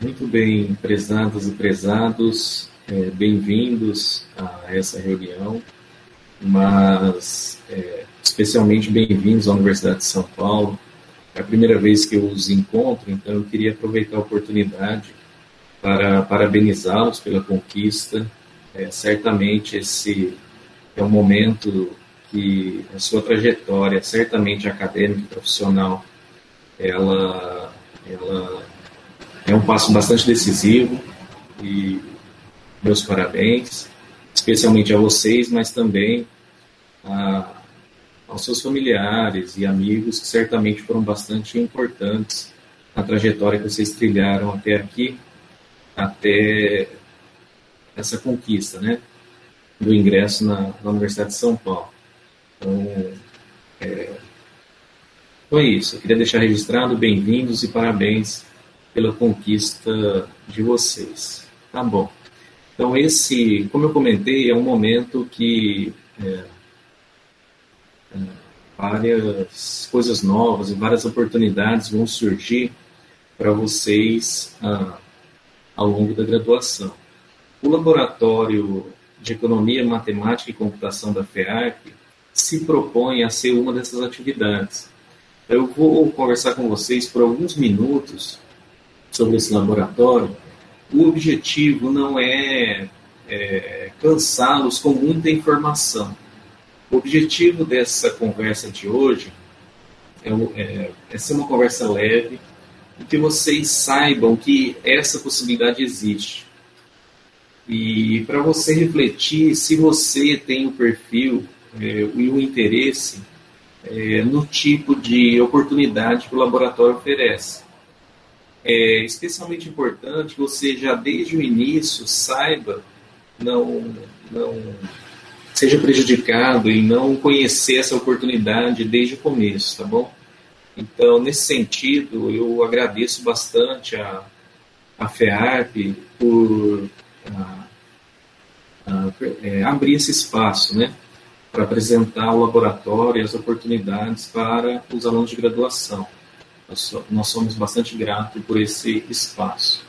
Muito bem, prezadas e prezados, é, bem-vindos a essa reunião, mas é, especialmente bem-vindos à Universidade de São Paulo. É a primeira vez que eu os encontro, então eu queria aproveitar a oportunidade para parabenizá-los pela conquista. É, certamente esse é um momento que a sua trajetória, certamente acadêmica e profissional, ela, ela é um passo bastante decisivo e meus parabéns, especialmente a vocês, mas também a, aos seus familiares e amigos que certamente foram bastante importantes na trajetória que vocês trilharam até aqui, até essa conquista, né, do ingresso na, na Universidade de São Paulo. Então, é, foi isso. Eu queria deixar registrado, bem-vindos e parabéns pela conquista de vocês. Tá bom. Então, esse, como eu comentei, é um momento que é, é, várias coisas novas e várias oportunidades vão surgir para vocês ah, ao longo da graduação. O Laboratório de Economia, Matemática e Computação da FEARP se propõe a ser uma dessas atividades. Eu vou conversar com vocês por alguns minutos sobre esse laboratório. O objetivo não é, é cansá-los com muita informação. O objetivo dessa conversa de hoje é, é, é ser uma conversa leve e que vocês saibam que essa possibilidade existe. E para você refletir se você tem o perfil é, e o interesse é, no tipo de oportunidade que o laboratório oferece. É especialmente importante você já desde o início saiba, não, não seja prejudicado em não conhecer essa oportunidade desde o começo, tá bom? Então, nesse sentido, eu agradeço bastante a, a FEARP por a, a, é, abrir esse espaço, né? para apresentar o laboratório e as oportunidades para os alunos de graduação. Nós somos bastante gratos por esse espaço.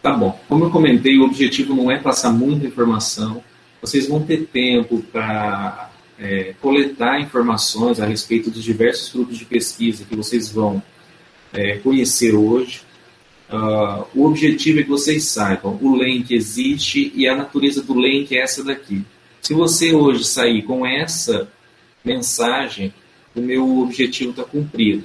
Tá bom, como eu comentei, o objetivo não é passar muita informação, vocês vão ter tempo para é, coletar informações a respeito dos diversos grupos de pesquisa que vocês vão é, conhecer hoje. Uh, o objetivo é que vocês saibam, o LENC existe e a natureza do LENC é essa daqui. Se você hoje sair com essa mensagem, o meu objetivo está cumprido.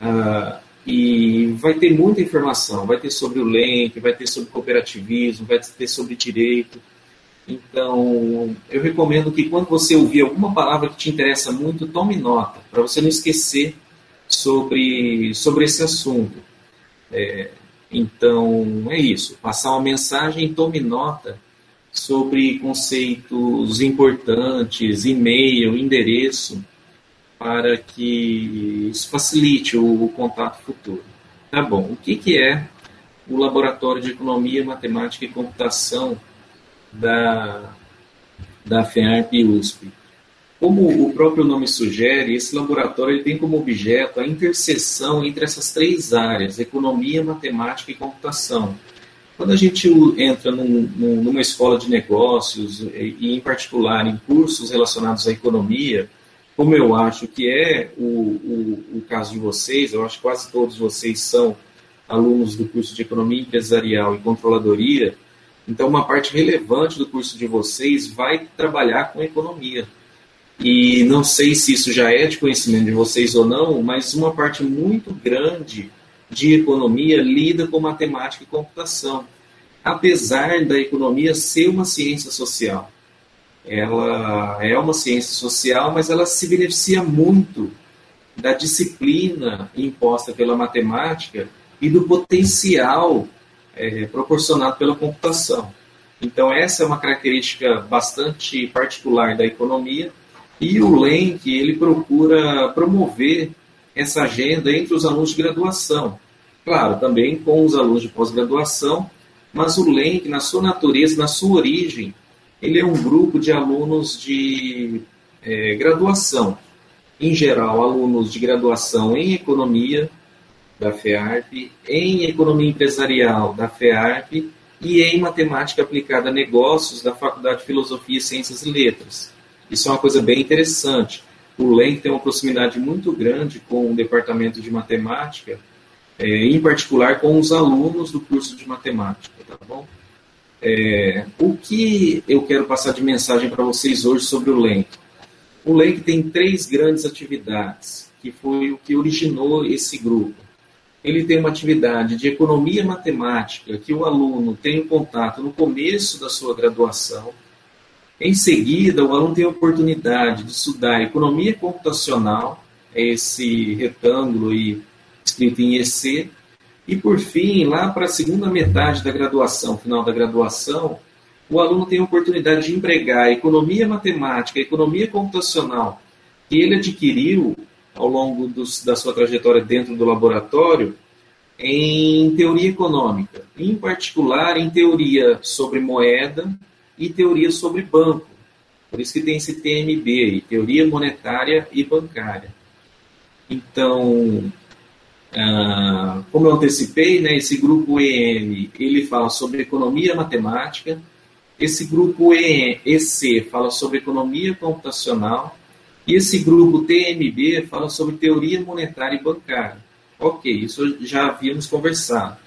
Ah, e vai ter muita informação, vai ter sobre o LENC, vai ter sobre cooperativismo, vai ter sobre direito. Então, eu recomendo que quando você ouvir alguma palavra que te interessa muito, tome nota, para você não esquecer sobre, sobre esse assunto. É, então, é isso. Passar uma mensagem, tome nota sobre conceitos importantes, e-mail, endereço, para que isso facilite o, o contato futuro. Tá bom, o que, que é o Laboratório de Economia, Matemática e Computação da, da FEARP USP? Como o próprio nome sugere, esse laboratório ele tem como objeto a interseção entre essas três áreas, economia, matemática e computação, quando a gente entra num, numa escola de negócios, e em particular em cursos relacionados à economia, como eu acho que é o, o, o caso de vocês, eu acho que quase todos vocês são alunos do curso de Economia Empresarial e Controladoria, então uma parte relevante do curso de vocês vai trabalhar com economia. E não sei se isso já é de conhecimento de vocês ou não, mas uma parte muito grande de economia lida com matemática e computação, apesar da economia ser uma ciência social. Ela é uma ciência social, mas ela se beneficia muito da disciplina imposta pela matemática e do potencial é, proporcionado pela computação. Então, essa é uma característica bastante particular da economia, e o LENC ele procura promover essa agenda entre os alunos de graduação. Claro, também com os alunos de pós-graduação, mas o LENC, na sua natureza, na sua origem, ele é um grupo de alunos de é, graduação. Em geral, alunos de graduação em economia, da FEARP, em Economia Empresarial, da FEARP, e em Matemática Aplicada a Negócios, da Faculdade de Filosofia, Ciências e Letras. Isso é uma coisa bem interessante. O LENC tem uma proximidade muito grande com o Departamento de Matemática, é, em particular com os alunos do curso de Matemática, tá bom? É, o que eu quero passar de mensagem para vocês hoje sobre o LENC? O LENC tem três grandes atividades, que foi o que originou esse grupo ele tem uma atividade de economia matemática que o aluno tem um contato no começo da sua graduação. Em seguida, o aluno tem a oportunidade de estudar economia computacional, é esse retângulo aí escrito em EC. E por fim, lá para a segunda metade da graduação, final da graduação, o aluno tem a oportunidade de empregar economia matemática, economia computacional que ele adquiriu ao longo dos, da sua trajetória dentro do laboratório em teoria econômica, em particular em teoria sobre moeda e teoria sobre banco. Por isso que tem esse TMB aí, teoria monetária e bancária. Então, ah, como eu antecipei, né, esse grupo EM ele fala sobre economia matemática, esse grupo EC fala sobre economia computacional e esse grupo TMB fala sobre teoria monetária e bancária. Ok, isso já havíamos conversado.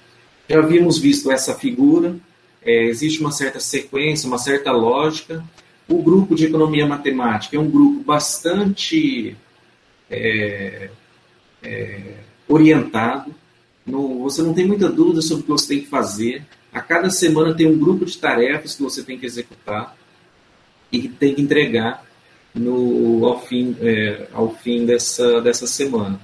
Já havíamos visto essa figura, é, existe uma certa sequência, uma certa lógica. O grupo de economia matemática é um grupo bastante é, é, orientado. No, você não tem muita dúvida sobre o que você tem que fazer. A cada semana tem um grupo de tarefas que você tem que executar e que tem que entregar no, ao fim, é, ao fim dessa, dessa semana.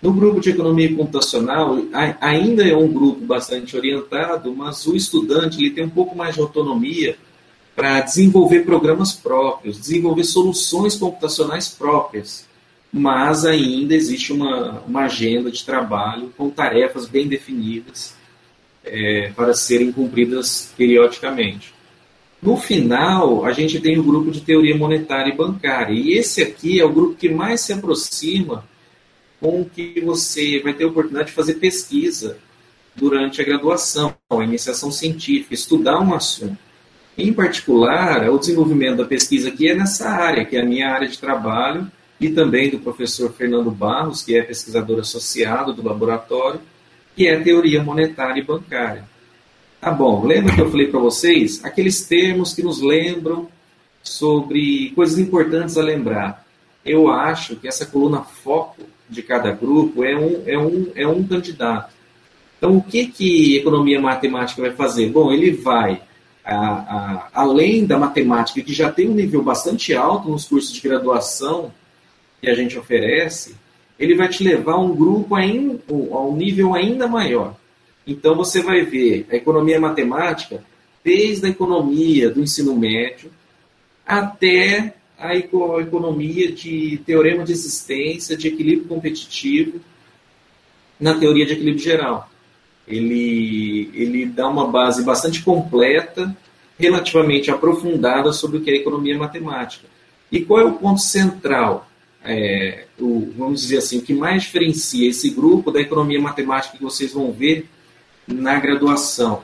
No grupo de economia computacional, ainda é um grupo bastante orientado, mas o estudante ele tem um pouco mais de autonomia para desenvolver programas próprios, desenvolver soluções computacionais próprias. Mas ainda existe uma, uma agenda de trabalho com tarefas bem definidas é, para serem cumpridas periodicamente. No final, a gente tem o grupo de teoria monetária e bancária. E esse aqui é o grupo que mais se aproxima com que você vai ter a oportunidade de fazer pesquisa durante a graduação, a iniciação científica, estudar um assunto. Em particular, o desenvolvimento da pesquisa aqui é nessa área, que é a minha área de trabalho, e também do professor Fernando Barros, que é pesquisador associado do laboratório, que é teoria monetária e bancária. Tá bom, lembra que eu falei para vocês? Aqueles termos que nos lembram sobre coisas importantes a lembrar. Eu acho que essa coluna foco de cada grupo é um, é um, é um candidato. Então, o que, que economia matemática vai fazer? Bom, ele vai, a, a, além da matemática, que já tem um nível bastante alto nos cursos de graduação que a gente oferece, ele vai te levar a um grupo ainda, a um nível ainda maior. Então você vai ver a economia matemática desde a economia do ensino médio até a economia de teorema de existência, de equilíbrio competitivo, na teoria de equilíbrio geral. Ele, ele dá uma base bastante completa, relativamente aprofundada sobre o que é economia matemática. E qual é o ponto central? É, o, vamos dizer assim, o que mais diferencia esse grupo da economia matemática que vocês vão ver na graduação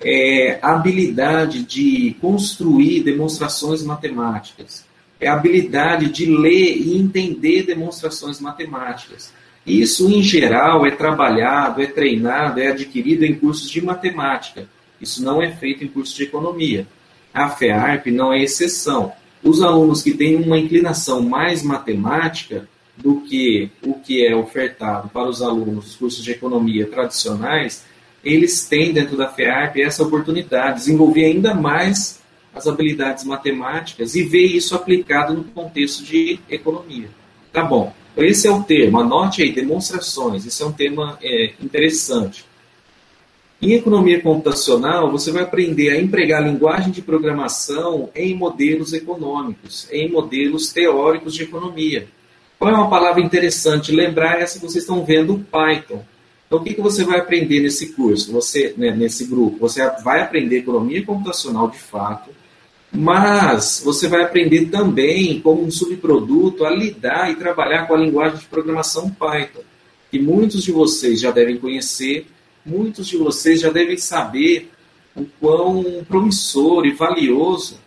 é a habilidade de construir demonstrações matemáticas, é a habilidade de ler e entender demonstrações matemáticas. Isso, em geral, é trabalhado, é treinado, é adquirido em cursos de matemática. Isso não é feito em cursos de economia. A FEARP não é exceção. Os alunos que têm uma inclinação mais matemática do que o que é ofertado para os alunos dos cursos de economia tradicionais, eles têm dentro da FEARP essa oportunidade, de desenvolver ainda mais as habilidades matemáticas e ver isso aplicado no contexto de economia. Tá bom. Esse é o termo, anote aí, demonstrações. Esse é um tema é, interessante. Em economia computacional, você vai aprender a empregar linguagem de programação em modelos econômicos, em modelos teóricos de economia. Qual é uma palavra interessante? Lembrar essa que vocês estão vendo, Python. Então, o que, que você vai aprender nesse curso, você, né, nesse grupo? Você vai aprender economia computacional de fato, mas você vai aprender também, como um subproduto, a lidar e trabalhar com a linguagem de programação Python, que muitos de vocês já devem conhecer, muitos de vocês já devem saber o quão promissor e valioso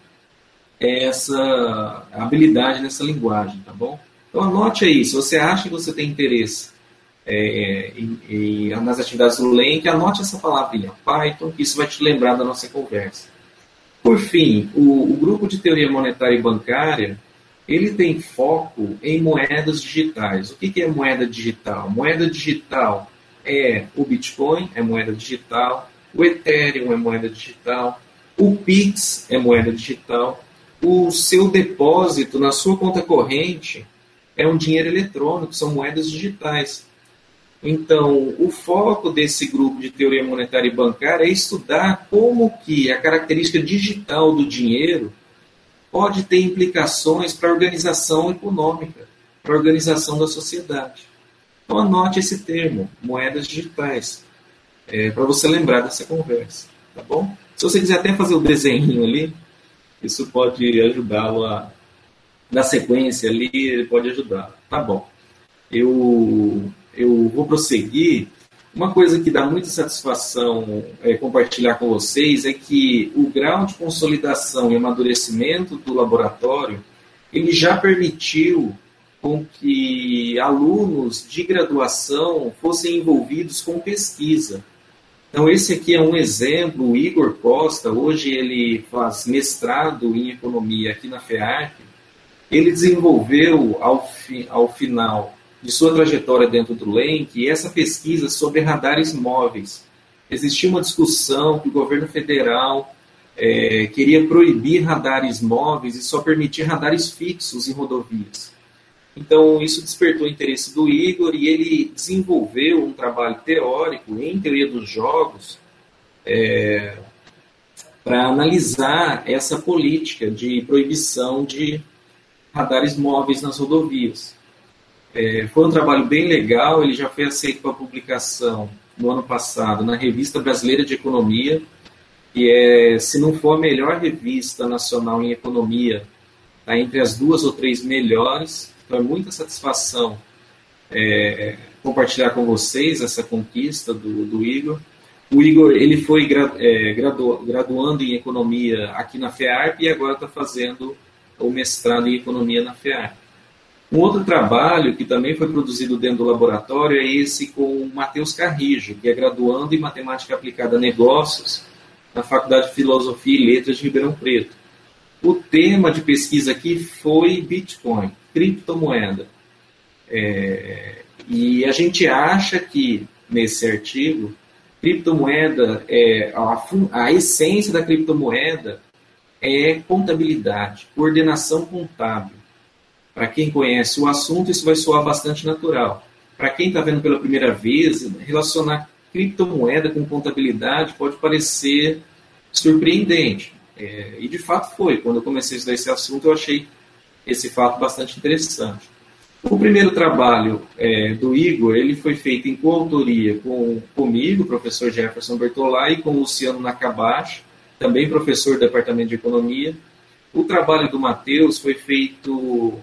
é essa habilidade nessa linguagem, tá bom? Então anote aí, se você acha que você tem interesse é, em, em, nas atividades do Lenk, anote essa palavrinha, Python, que isso vai te lembrar da nossa conversa. Por fim, o, o grupo de teoria monetária e bancária, ele tem foco em moedas digitais. O que, que é moeda digital? Moeda digital é o Bitcoin, é moeda digital, o Ethereum é moeda digital, o Pix é moeda digital, o seu depósito na sua conta corrente é um dinheiro eletrônico, são moedas digitais. Então, o foco desse grupo de teoria monetária e bancária é estudar como que a característica digital do dinheiro pode ter implicações para a organização econômica, para a organização da sociedade. Então, anote esse termo, moedas digitais, é, para você lembrar dessa conversa, tá bom? Se você quiser até fazer o desenho ali, isso pode ajudá-lo a dar sequência ali, ele pode ajudar. Tá bom. Eu, eu vou prosseguir. Uma coisa que dá muita satisfação é, compartilhar com vocês é que o grau de consolidação e amadurecimento do laboratório ele já permitiu com que alunos de graduação fossem envolvidos com pesquisa. Então, esse aqui é um exemplo, o Igor Costa, hoje ele faz mestrado em economia aqui na FEARC. Ele desenvolveu, ao, fi, ao final de sua trajetória dentro do LENC, essa pesquisa sobre radares móveis. Existia uma discussão que o governo federal é, queria proibir radares móveis e só permitir radares fixos em rodovias. Então, isso despertou o interesse do Igor e ele desenvolveu um trabalho teórico em teoria dos jogos é, para analisar essa política de proibição de radares móveis nas rodovias. É, foi um trabalho bem legal, ele já foi aceito para publicação no ano passado na Revista Brasileira de Economia, que é, se não for a melhor revista nacional em economia, está entre as duas ou três melhores. É muita satisfação é, compartilhar com vocês essa conquista do, do Igor. O Igor ele foi gra, é, gradu, graduando em economia aqui na FEARP e agora está fazendo o mestrado em economia na FEARP. Um outro trabalho que também foi produzido dentro do laboratório é esse com o Matheus Carrijo, que é graduando em matemática aplicada a negócios na Faculdade de Filosofia e Letras de Ribeirão Preto. O tema de pesquisa aqui foi Bitcoin criptomoeda. É, e a gente acha que, nesse artigo, criptomoeda, é, a, a essência da criptomoeda é contabilidade, coordenação contábil. Para quem conhece o assunto, isso vai soar bastante natural. Para quem está vendo pela primeira vez, relacionar criptomoeda com contabilidade pode parecer surpreendente. É, e de fato foi. Quando eu comecei a estudar esse assunto, eu achei esse fato bastante interessante. O primeiro trabalho é, do Igor, ele foi feito em coautoria com, comigo, professor Jefferson Bertolai, e com Luciano Nakabashi, também professor do Departamento de Economia. O trabalho do Matheus foi feito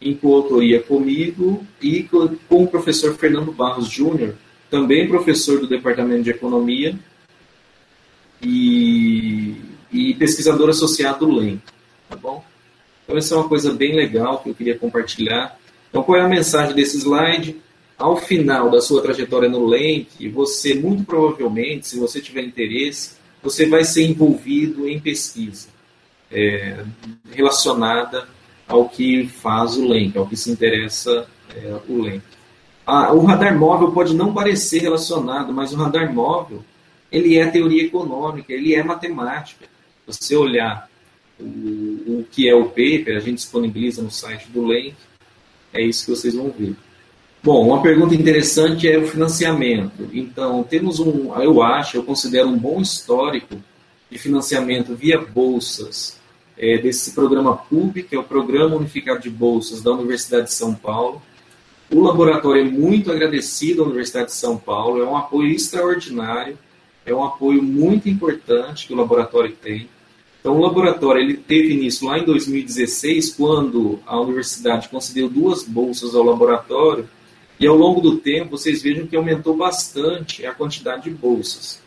em coautoria comigo e com, o professor Fernando Barros Júnior, também professor do Departamento de Economia e, e pesquisador associado do LEM. Tá bom? Então, essa é uma coisa bem legal que eu queria compartilhar. Então, qual é a mensagem desse slide? Ao final da sua trajetória no LENC, você, muito provavelmente, se você tiver interesse, você vai ser envolvido em pesquisa é, relacionada ao que faz o LENC, ao que se interessa é, o LENC. Ah, o radar móvel pode não parecer relacionado, mas o radar móvel ele é teoria econômica, ele é matemática. Você olhar o, o que é o paper, a gente disponibiliza no site do Link, é isso que vocês vão ver. Bom, uma pergunta interessante é o financiamento. Então, temos um, eu acho, eu considero um bom histórico de financiamento via bolsas é, desse programa PUB, que é o Programa Unificado de Bolsas da Universidade de São Paulo. O laboratório é muito agradecido à Universidade de São Paulo, é um apoio extraordinário, é um apoio muito importante que o laboratório tem. Então, o laboratório ele teve início lá em 2016, quando a universidade concedeu duas bolsas ao laboratório E ao longo do tempo, vocês vejam que aumentou bastante a quantidade de bolsas.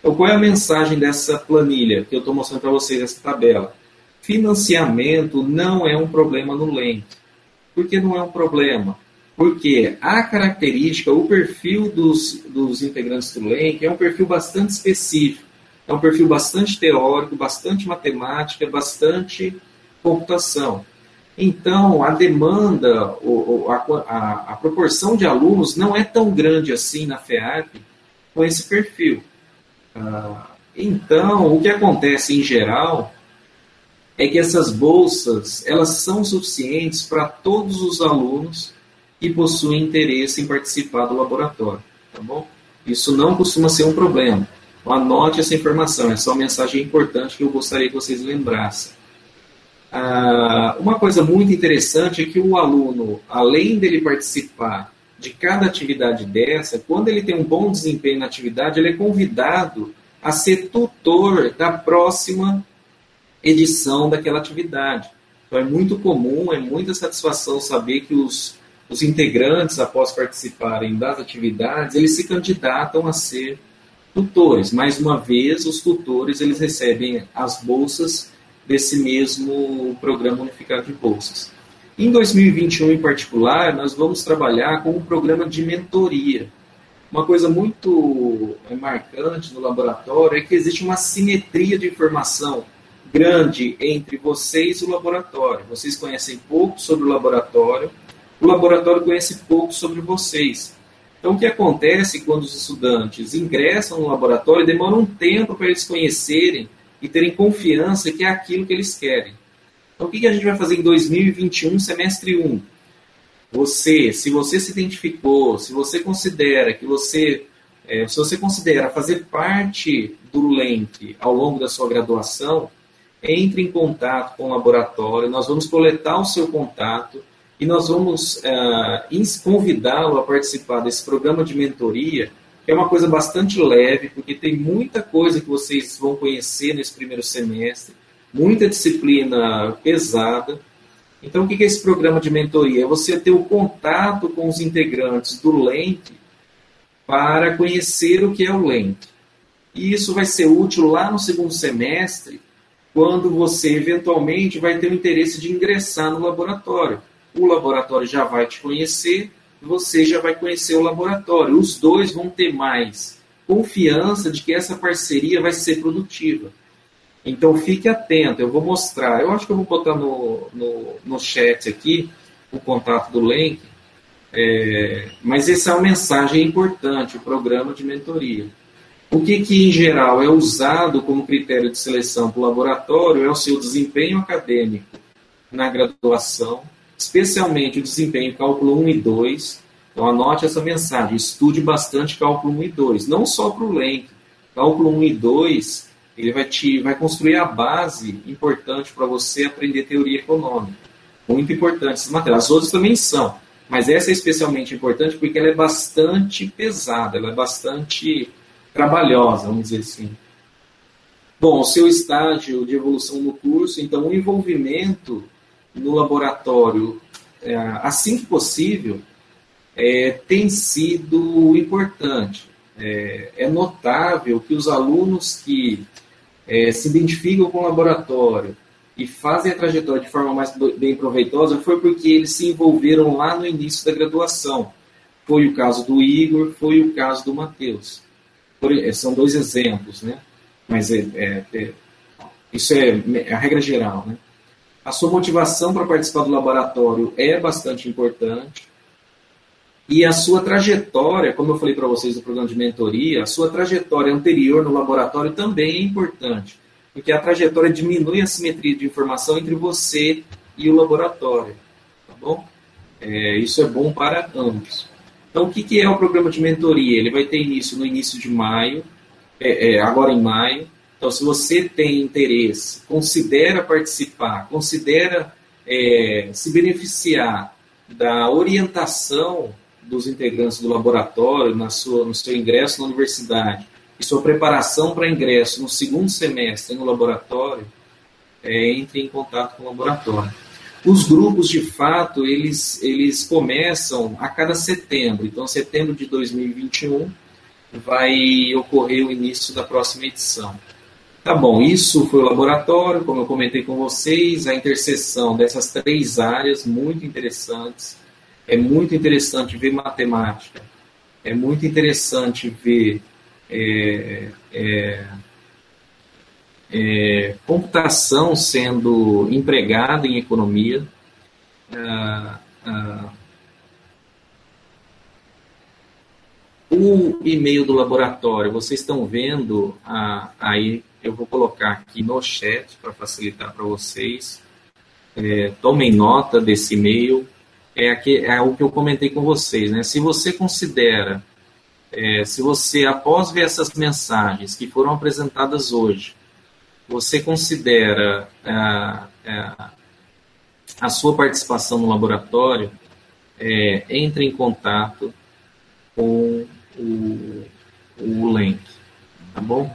Então, qual é a mensagem dessa planilha que eu estou mostrando para vocês, essa tabela? Financiamento não é um problema no LENC. Por que não é um problema? Porque a característica, o perfil dos, dos integrantes do LENC é um perfil bastante específico. É um perfil bastante teórico, bastante matemática, bastante computação. Então, a demanda, a, proporção de alunos não é tão grande assim na FEAP com esse perfil. Ah, então, o que acontece em geral é que essas bolsas elas são suficientes para todos os alunos que possuem interesse em participar do laboratório, tá bom? Isso não costuma ser um problema. Anote essa informação, essa é uma mensagem importante que eu gostaria que vocês lembrassem. Ah, uma coisa muito interessante é que o aluno, além dele participar de cada atividade dessa, quando ele tem um bom desempenho na atividade, ele é convidado a ser tutor da próxima edição daquela atividade. Então é muito comum, é muita satisfação saber que os, os integrantes, após participarem das atividades, eles se candidatam a ser tutores. Mais uma vez, os tutores eles recebem as bolsas desse mesmo programa unificado de bolsas. Em 2021, em particular, nós vamos trabalhar com um programa de mentoria. Uma coisa muito é, marcante no laboratório é que existe uma simetria de informação grande entre vocês e o laboratório. Vocês conhecem pouco sobre o laboratório, o laboratório conhece pouco sobre vocês. Então, o que acontece quando os estudantes ingressam no laboratório demora um tempo para eles conhecerem e terem confiança que é aquilo que eles querem. Então, o que a gente vai fazer em 2021, semestre 1? Você, se você se identificou, se você considera que você, é, se você considera fazer parte do LENC ao longo da sua graduação, entre em contato com o laboratório, nós vamos coletar o seu contato e nós vamos uh, convidá-lo a participar desse programa de mentoria que é uma coisa bastante leve, porque tem muita coisa que vocês vão conhecer nesse primeiro semestre, muita disciplina pesada. Então, o que é esse programa de mentoria? É você ter o contato com os integrantes do LENC para conhecer o que é o LENC. E isso vai ser útil lá no segundo semestre, quando você eventualmente vai ter o interesse de ingressar no laboratório. O laboratório já vai te conhecer você já vai conhecer o laboratório. Os dois vão ter mais confiança de que essa parceria vai ser produtiva. Então fique atento, eu vou mostrar. Eu acho que eu vou botar no, no, no chat aqui o contato do link. É, mas essa é uma mensagem importante, o programa de mentoria. O que, que, em geral, é usado como critério de seleção para o laboratório é o seu desempenho acadêmico na graduação, especialmente o desempenho cálculo 1 e 2. Então anote essa mensagem, estude bastante cálculo 1 e 2, não só para o LENC. Cálculo 1 e 2, ele vai, te, vai construir a base importante para você aprender teoria econômica. Muito importante essas matérias. As outras também são, mas essa é especialmente importante porque ela é bastante pesada, ela é bastante trabalhosa, vamos dizer assim. Bom, o seu estágio de evolução no curso, então o envolvimento no laboratório, é, assim que possível, é, tem sido importante. É, é, notável que os alunos que é, se identificam com o laboratório e fazem a trajetória de forma mais bem proveitosa foi porque eles se envolveram lá no início da graduação. Foi o caso do Igor, foi o caso do Matheus. São dois exemplos, né? Mas é, é, é isso é a regra geral, né? A sua motivação para participar do laboratório é bastante importante. E a sua trajetória, como eu falei para vocês no programa de mentoria, a sua trajetória anterior no laboratório também é importante, porque a trajetória diminui a simetria de informação entre você e o laboratório, tá bom? É, isso é bom para ambos. Então, o que, que, é o programa de mentoria? Ele vai ter início no início de maio, é, é, agora em maio, então, se você tem interesse, considera participar, considera é, se beneficiar da orientação dos integrantes do laboratório na sua, no seu ingresso na universidade e sua preparação para ingresso no segundo semestre no laboratório, é, entre em contato com o laboratório. Os grupos, de fato, eles, eles começam a cada setembro. Então, setembro de 2021 vai ocorrer o início da próxima edição. Tá bom, isso foi o laboratório, como eu comentei com vocês, a interseção dessas três áreas muito interessantes. É muito interessante ver matemática, é muito interessante ver é, é, é, computação sendo empregada em economia. Ah, ah, o e-mail do laboratório, vocês estão vendo aí, eu vou colocar aqui no chat para facilitar para vocês. É, tomem nota desse e-mail. É, aqui, é o que eu comentei com vocês. Né? Se você considera, é, se você, após ver essas mensagens que foram apresentadas hoje, você considera a, é, é, a sua participação no laboratório, é, entre em contato com o, o link, tá bom?